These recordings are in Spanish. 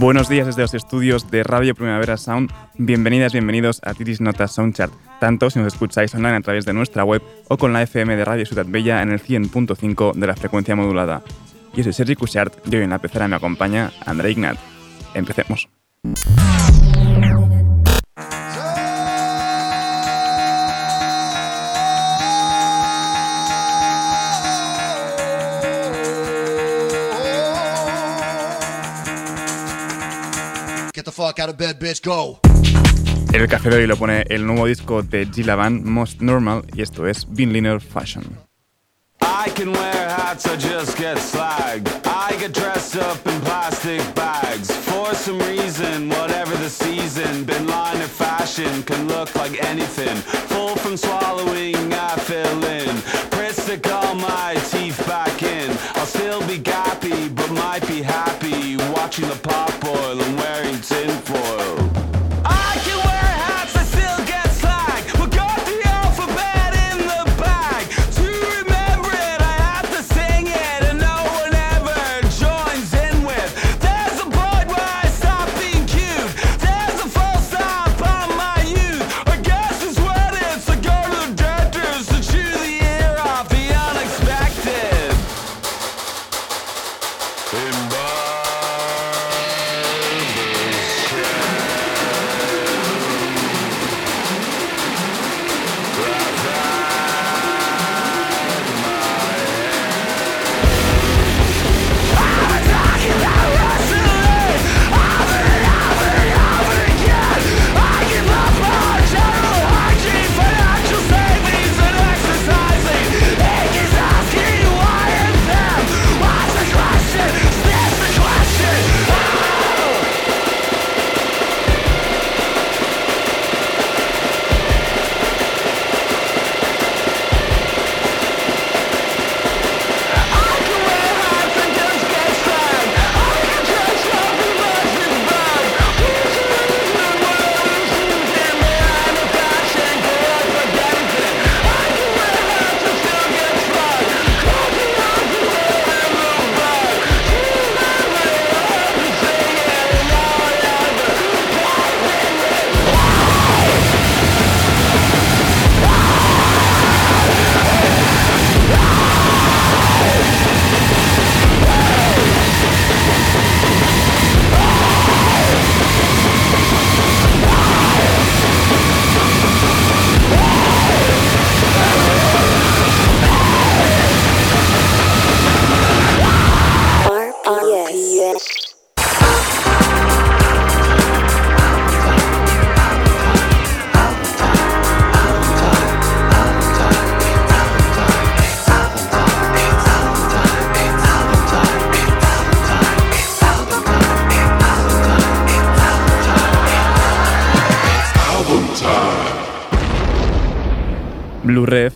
Buenos días desde los estudios de Radio Primavera Sound. Bienvenidas, bienvenidos a Tiris Notas Soundchart, tanto si nos escucháis online a través de nuestra web o con la FM de Radio Ciudad Bella en el 100.5 de la frecuencia modulada. Yo soy Sergi Cushart y hoy en la pecera me acompaña André Ignat. Empecemos. El café de hoy lo pone el nuevo disco de Gila Van, Most Normal, y esto es Bean Linear Fashion. I can wear hats, I just get slagged. I get dressed up in plastic bags. For some reason, whatever the season, bin line of fashion can look like anything. Full from swallowing, I fill in. Press to all my teeth back in. I'll still be gappy, but might be happy watching the pop boil and wearing in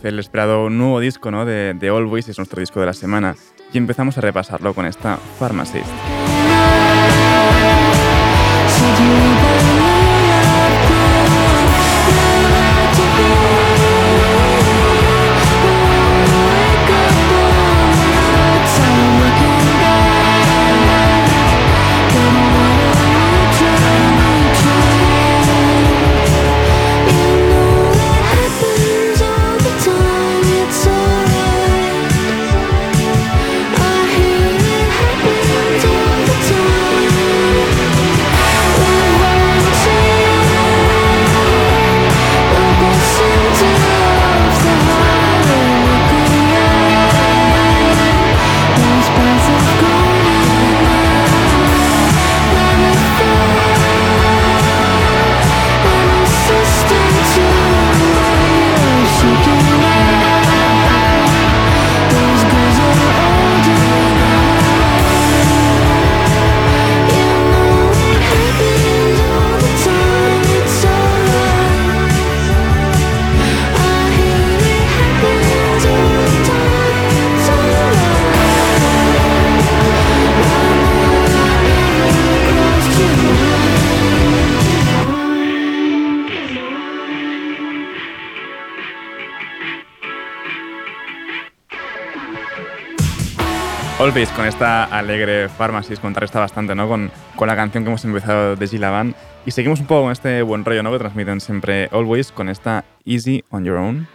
el esperado nuevo disco ¿no? de, de Voice, es nuestro disco de la semana, y empezamos a repasarlo con esta Pharmacist. Always con esta alegre Pharmacies contrasta bastante ¿no? con, con la canción que hemos empezado de Gila Van. Y seguimos un poco con este buen rollo ¿no? que transmiten siempre Always con esta Easy on Your Own.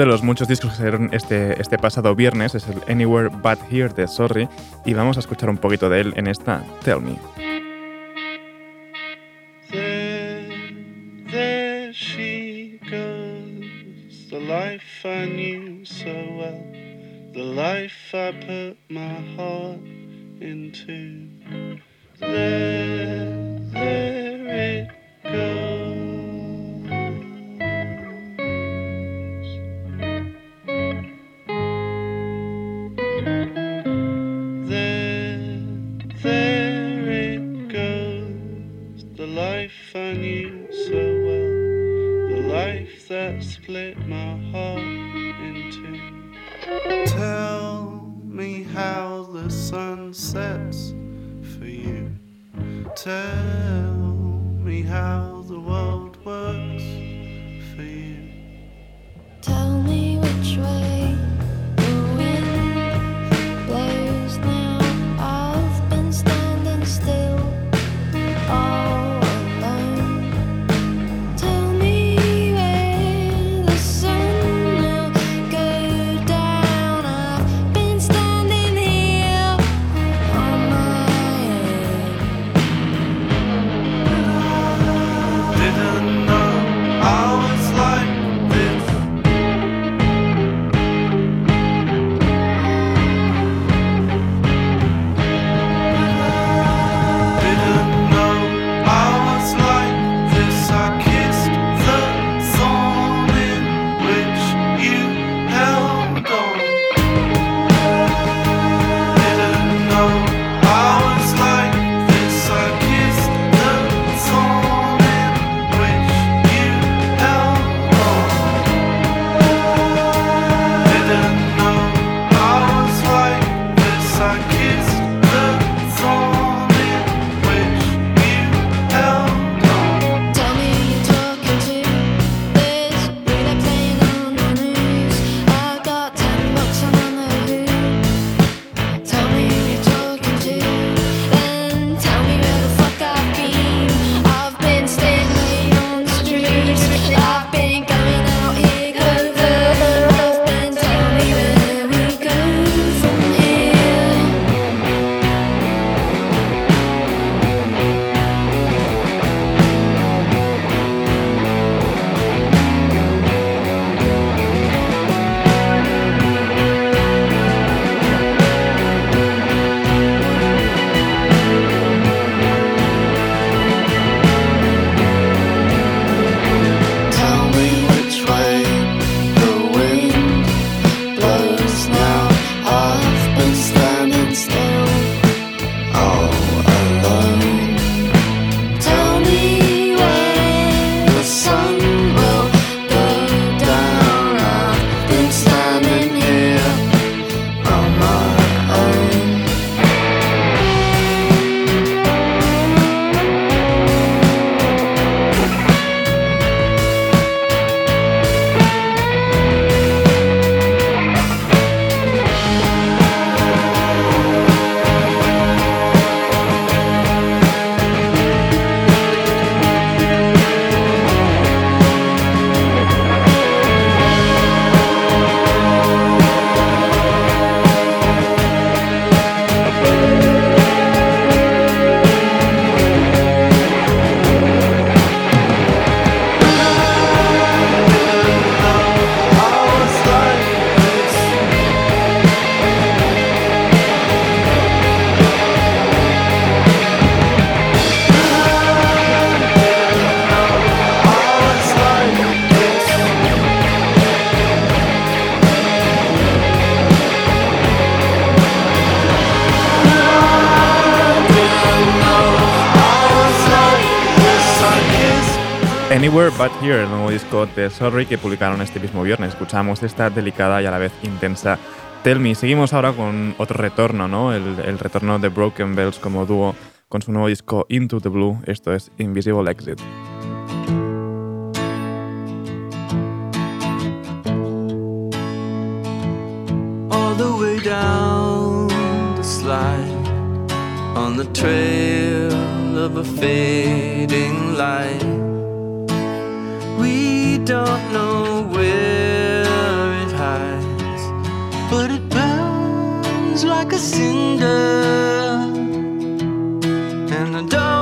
De los muchos discos que salieron este, este pasado viernes es el Anywhere But Here de Sorry y vamos a escuchar un poquito de él en esta Tell Me. Split my Anywhere But Here, el nuevo disco de Sorry que publicaron este mismo viernes. Escuchamos esta delicada y a la vez intensa Tell Me. Seguimos ahora con otro retorno, ¿no? El, el retorno de Broken Bells como dúo con su nuevo disco Into the Blue. Esto es Invisible Exit. all the way down the slide on the trail of a fading light. We don't know where it hides, but it burns like a cinder. And I don't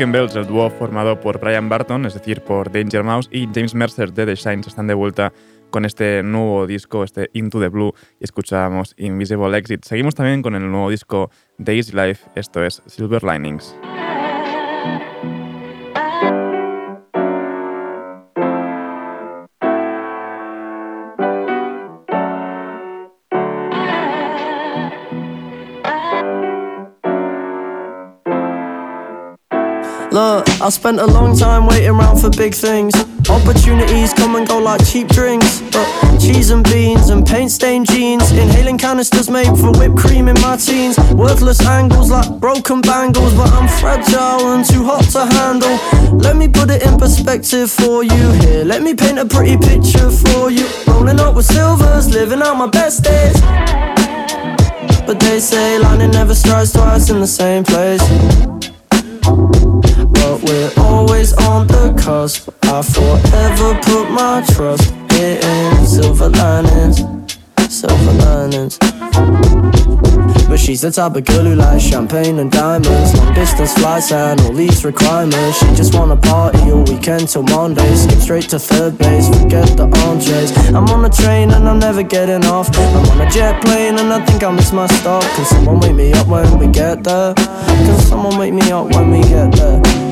Broken Bells, el dúo formado por Brian Barton, es decir, por Danger Mouse, y James Mercer de The Shines están de vuelta con este nuevo disco, este Into the Blue, y escuchábamos Invisible Exit. Seguimos también con el nuevo disco de Easy Life, esto es Silver Linings. I spent a long time waiting around for big things. Opportunities come and go like cheap drinks. But cheese and beans and paint stained jeans. Inhaling canisters made for whipped cream in my teens. Worthless angles like broken bangles. But I'm fragile and too hot to handle. Let me put it in perspective for you here. Let me paint a pretty picture for you. Rolling up with silvers, living out my best days. But they say lightning never strikes twice in the same place. We're always on the cusp. I forever put my trust in silver linings, silver linings. But she's the type of girl who likes champagne and diamonds, long distance flights and all these requirements. She just wanna party all weekend till Monday, skip straight to third base, forget the entrees. I'm on a train and I'm never getting off. I'm on a jet plane and I think I miss my stop. Can someone wake me up when we get there? Can someone wake me up when we get there?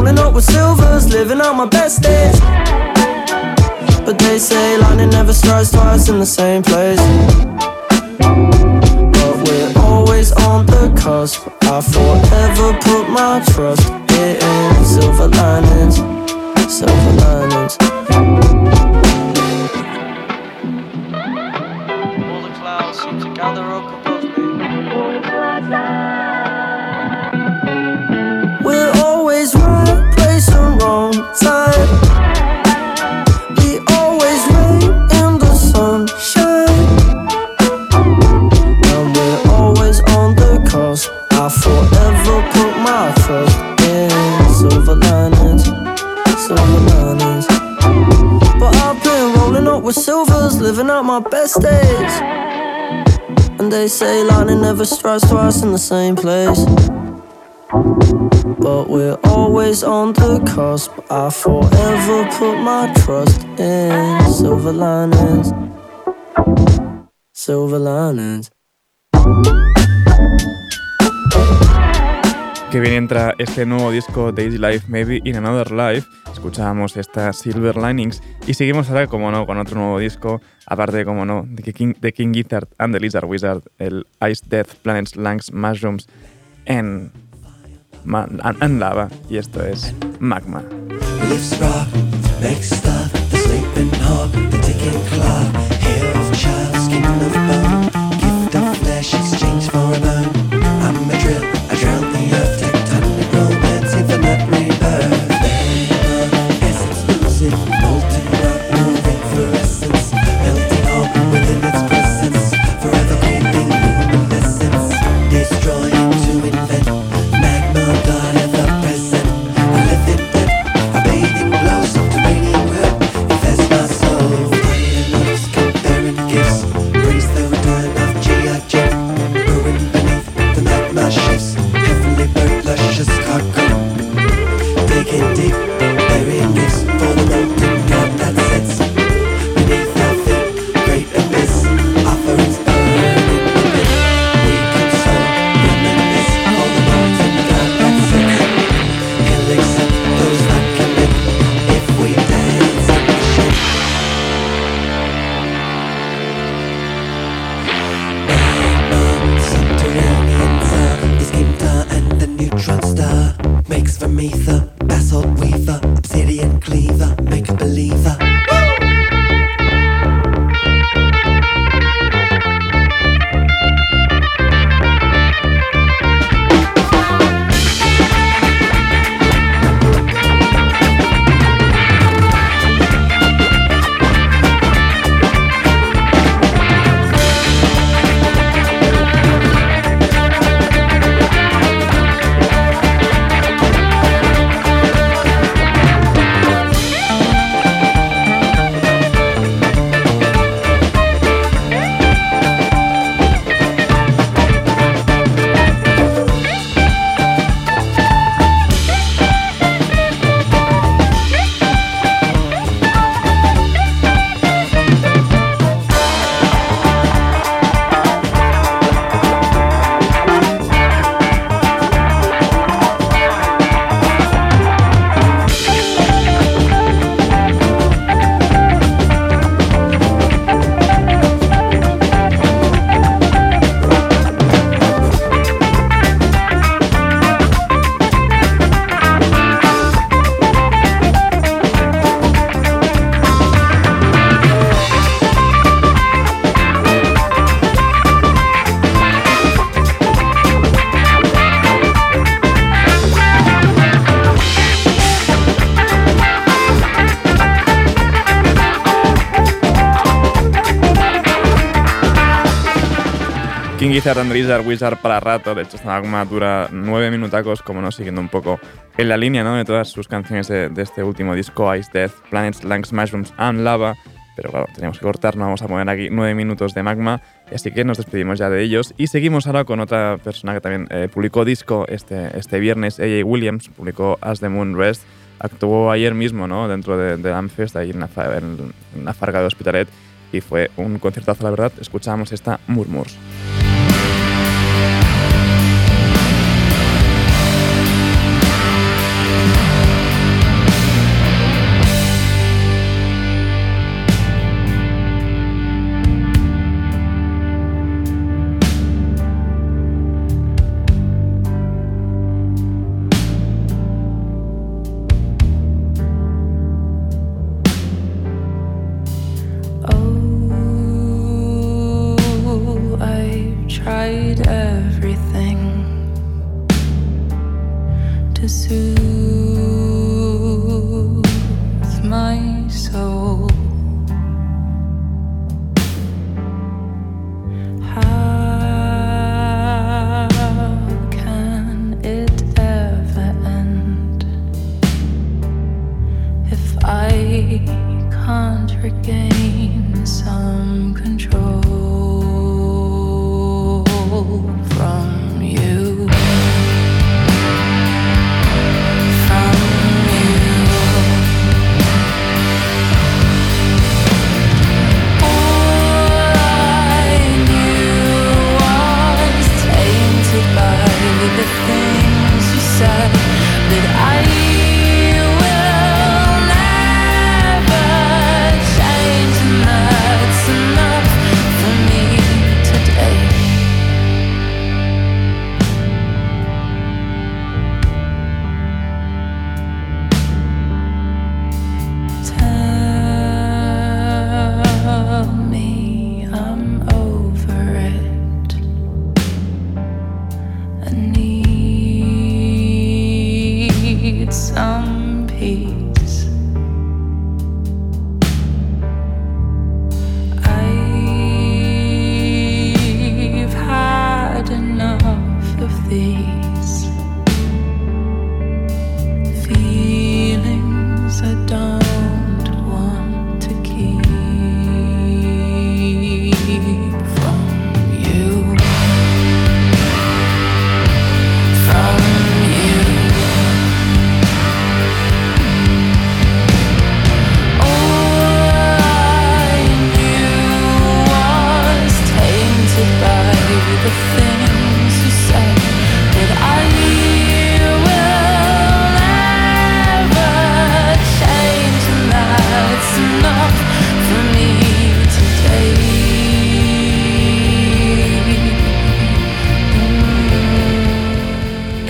Rolling up with silvers, living out my best days. But they say lightning never strikes twice in the same place. But we're always on the cusp. I forever put my trust in silver linings, silver linings. With silvers, living out my best days. And they say lightning never strikes twice in the same place. But we're always on the cusp. I forever put my trust in silver linings, silver linings. Que bien entra este nuevo disco Daisy Life, Maybe in Another Life. Escuchábamos esta Silver Linings y seguimos ahora, como no, con otro nuevo disco, aparte, como no, de King, de King Gizzard and the Lizard Wizard, el Ice Death, Planets, Langs, Mushrooms and, and Lava. Y esto es Magma. King Gizzard and the Lizard Wizard para rato. De hecho, esta magma dura nueve minutacos, como no, siguiendo un poco en la línea ¿no? de todas sus canciones de, de este último disco, Ice Death, Planets, Langs, Mushrooms and Lava. Pero claro, teníamos que cortar, no vamos a poner aquí nueve minutos de magma. Así que nos despedimos ya de ellos. Y seguimos ahora con otra persona que también eh, publicó disco este, este viernes, A.J. Williams, publicó As the Moon Rest. Actuó ayer mismo ¿no? dentro de, de Amfest, ahí en la, en, la Farga de Hospitalet. Y fue un conciertazo, la verdad. Escuchábamos esta Murmurs.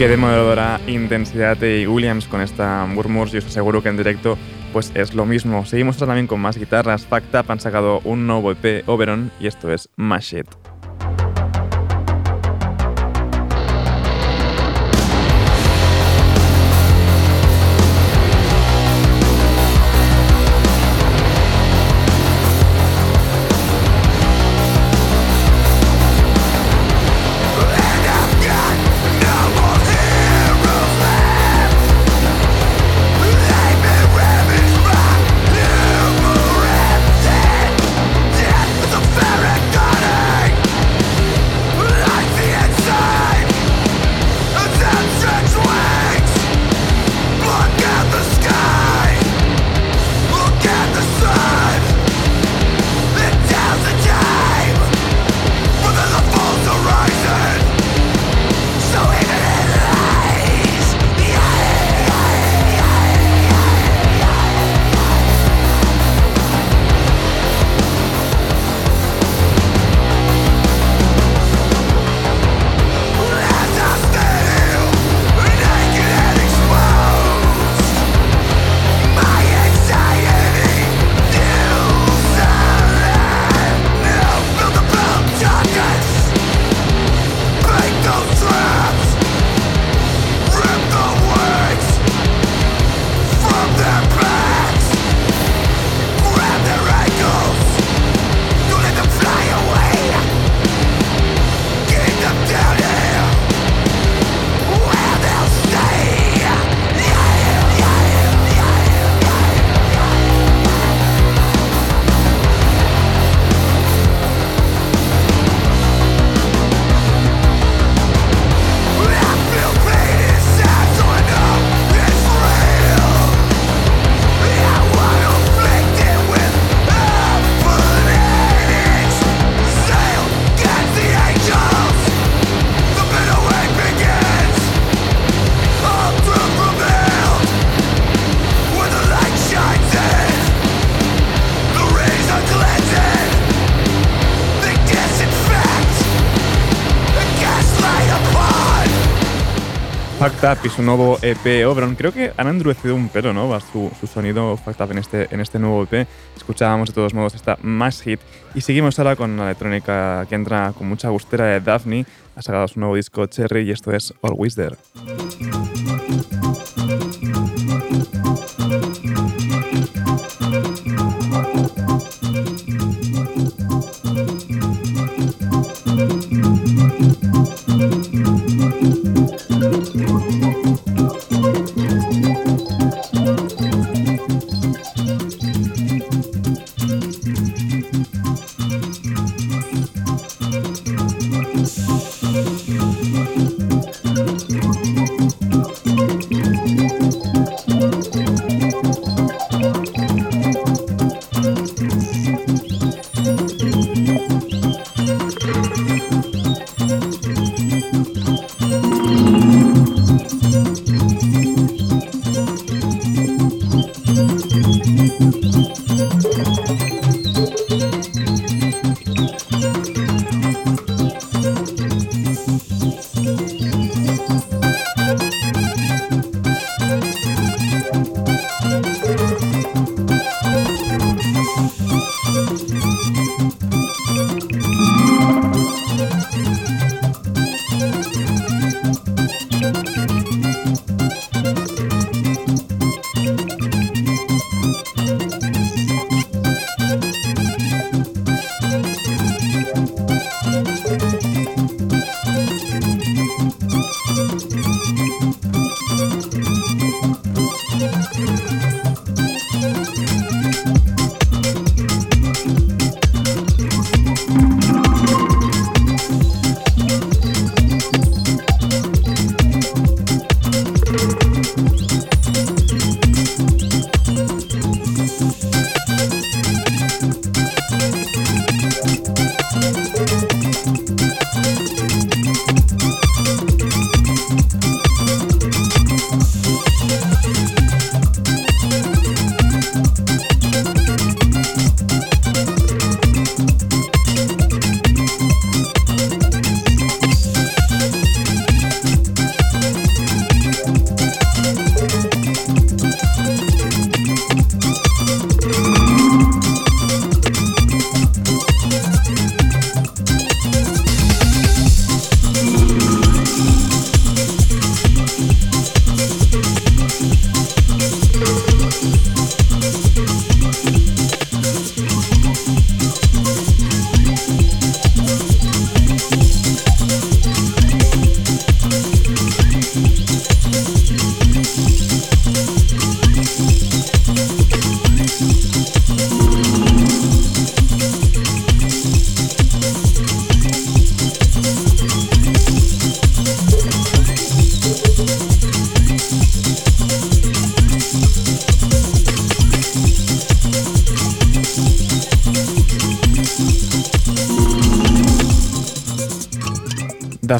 Qué demoledora intensidad de Williams con esta Murmurs y os aseguro que en directo pues es lo mismo. Seguimos también con más guitarras. Fact Up han sacado un nuevo EP, Oberon, y esto es Mash It. Up y su nuevo EP Oberon. Creo que han endurecido un pelo, ¿no? Su, su sonido Up en este, en este nuevo EP. Escuchábamos de todos modos esta Mass Hit. Y seguimos ahora con la electrónica que entra con mucha gustera de Daphne. Ha sacado su nuevo disco Cherry y esto es Always There.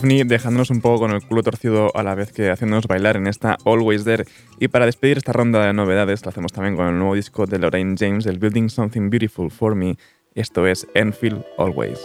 Daphne dejándonos un poco con el culo torcido a la vez que haciéndonos bailar en esta Always There. Y para despedir esta ronda de novedades, lo hacemos también con el nuevo disco de Lorraine James, el Building Something Beautiful for Me. Esto es Enfield Always.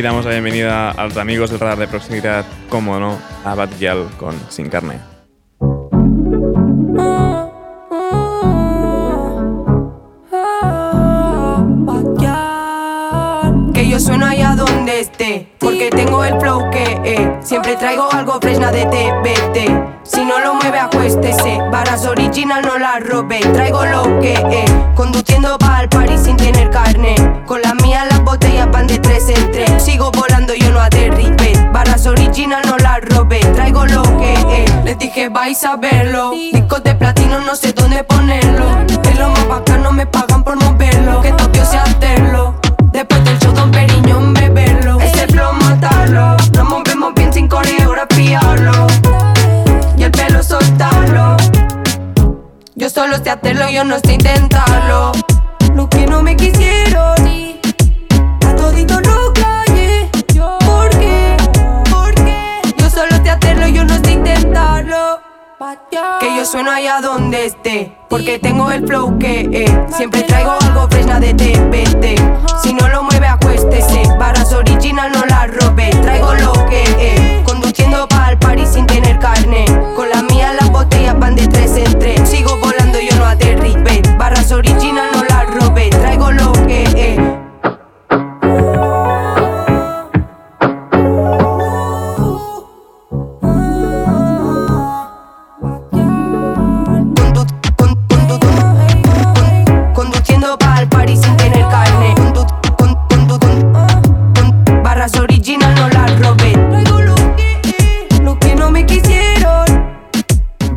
Y damos la bienvenida a los amigos del radar de proximidad, como no, a Bad Gyal con Sin Carne. Yo no sé intentarlo Lo que no me quisieron A todito lo callé ¿Por qué? ¿Por qué? Yo solo sé hacerlo, yo no sé intentarlo que yo sueno allá donde esté Porque tengo el flow que eh, Siempre traigo algo fresna de TBT Si no lo mueve acuéstese. Varas original no la robe. Traigo lo que eh, Conduciendo pa'l party sin tener carne. Con la mía las botellas van de tres en tres original no la robe Traigo lo que eh,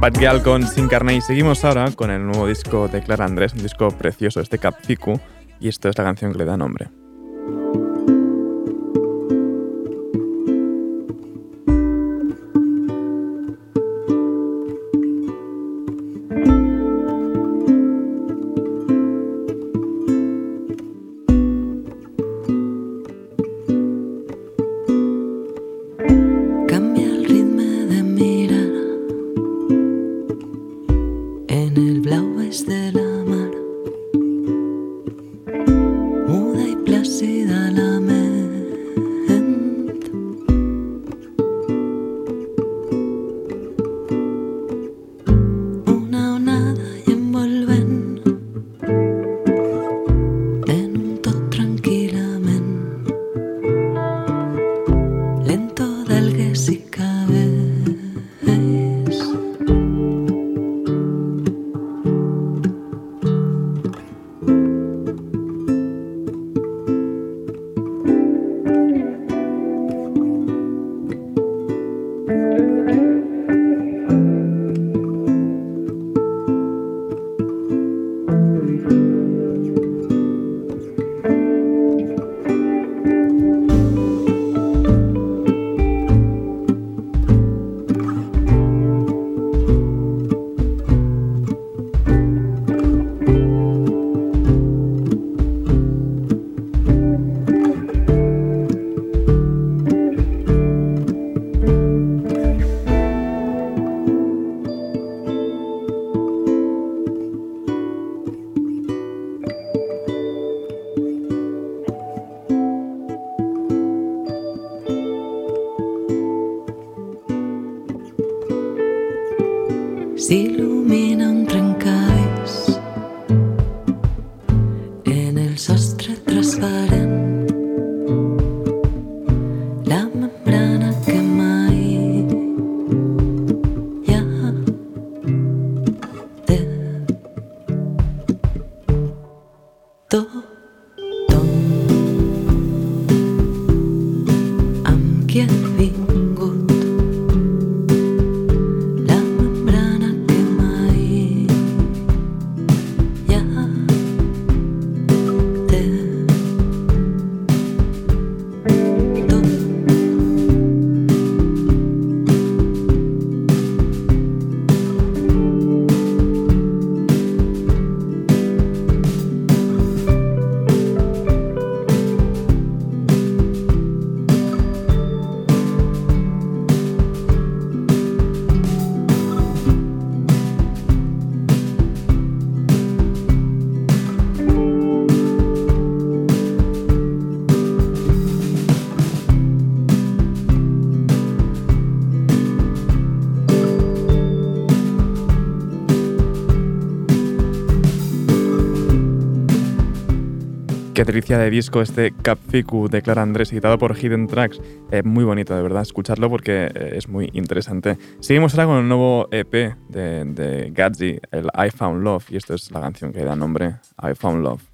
Bad Gyal con Sin Carne y seguimos ahora con el nuevo disco de Clara Andrés, un disco precioso, este Capficu, y esto es la canción que le da nombre. Qué de disco este Capficu de Clara Andrés, editado por Hidden Tracks. Eh, muy bonito, de verdad, escucharlo porque eh, es muy interesante. Seguimos ahora con el nuevo EP de, de Gatsby, el I Found Love, y esto es la canción que da nombre, I Found love.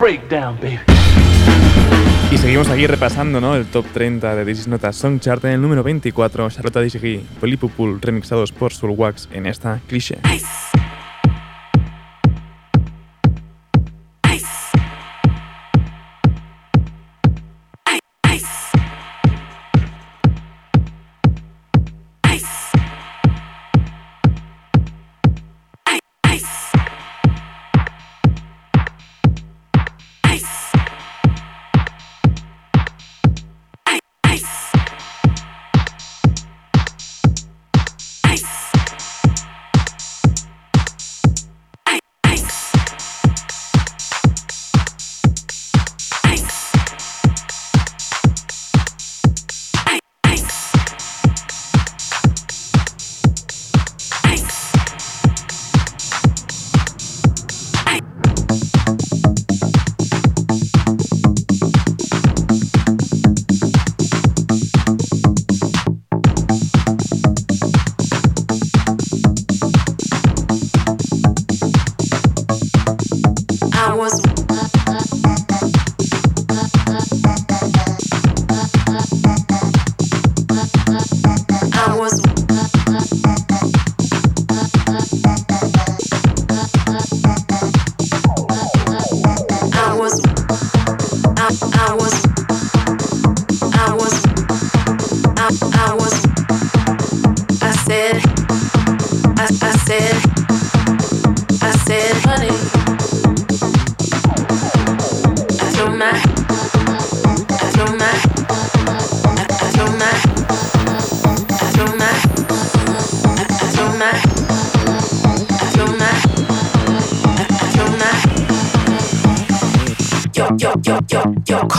Breakdown, baby. Y seguimos aquí repasando ¿no? el top 30 de This Is Not a Song Chart en el número 24, Charlotte Disagree, Polypupul remixados por Wax en esta cliché.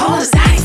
all desire.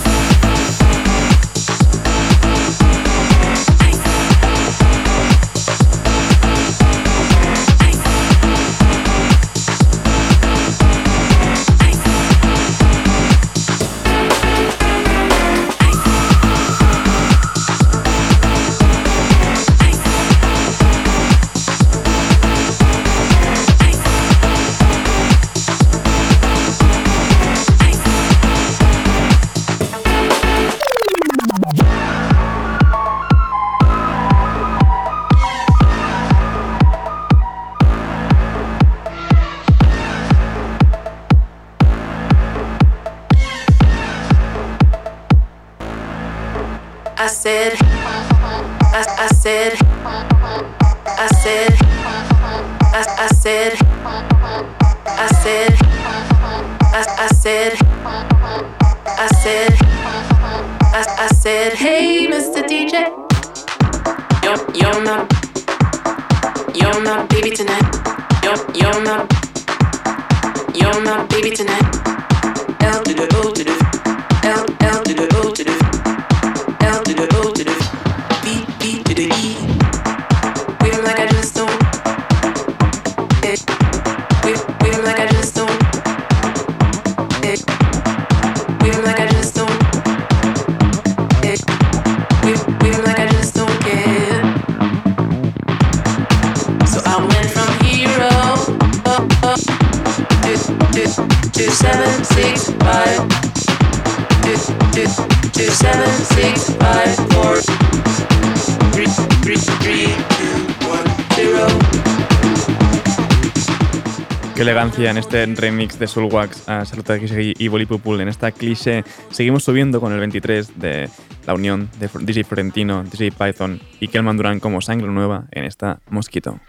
En este remix de Soulwax a Salute Kisegi y Bolipupul en esta cliché. Seguimos subiendo con el 23 de la unión de DJ Florentino, DJ Python y Kelman Duran como sangre nueva en esta Mosquito.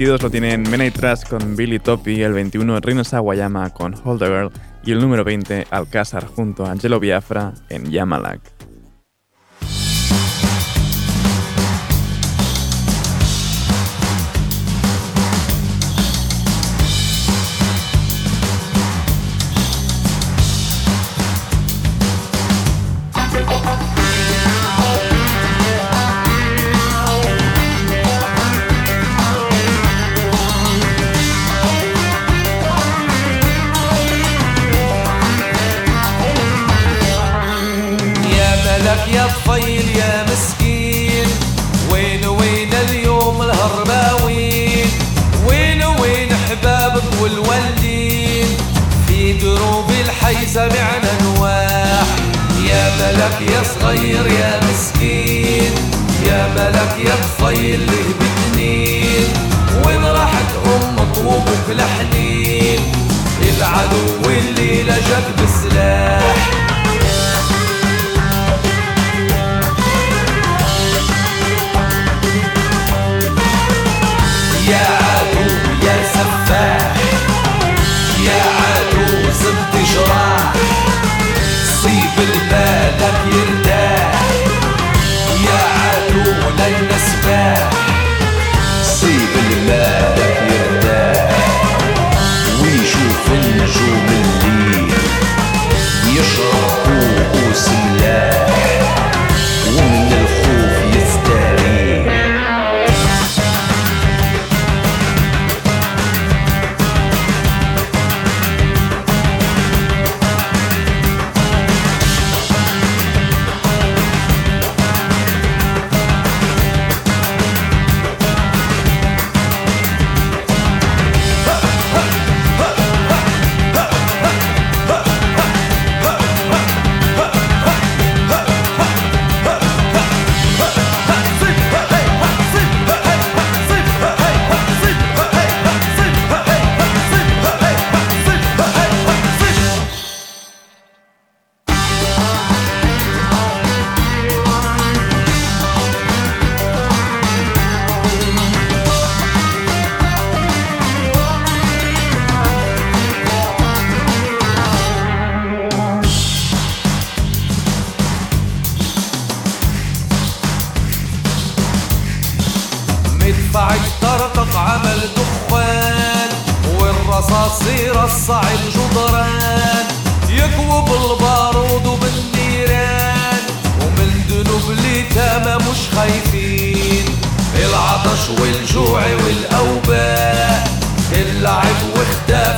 22 lo tienen Men Trash con Billy Toppy, el 21 Rino Sawayama con Hold the Girl y el número 20 Alcázar junto a Angelo Biafra en Yamalak. سمعنا نواح. يا ملك يا صغير يا مسكين. يا ملك يا طفيل له بتنين. وين راحت أم طوبك لحنين؟ العدو اللي لجك بسلاح.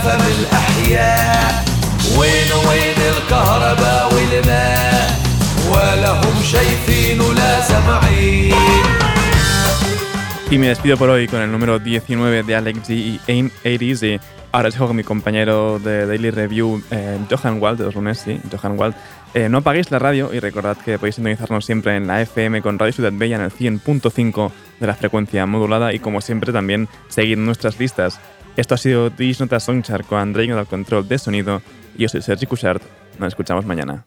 واختفى من الأحياء وين وين الكهرباء والماء ولا هم شايفين ولا سامعين Y me despido por hoy con el número 19 de Alex G y Aim 80 y ahora os dejo con mi compañero de Daily Review, eh, Johan Wald, de los lunes, sí, Johan Wald. Eh, no apaguéis la radio y recordad que podéis sintonizarnos siempre en la FM con Radio Ciudad Bella en el 100.5 de la frecuencia modulada y como siempre también seguid nuestras listas. Esto ha sido Dis Nota Songchart con Andrei al control de sonido yo soy Sergi Cushart. Nos escuchamos mañana.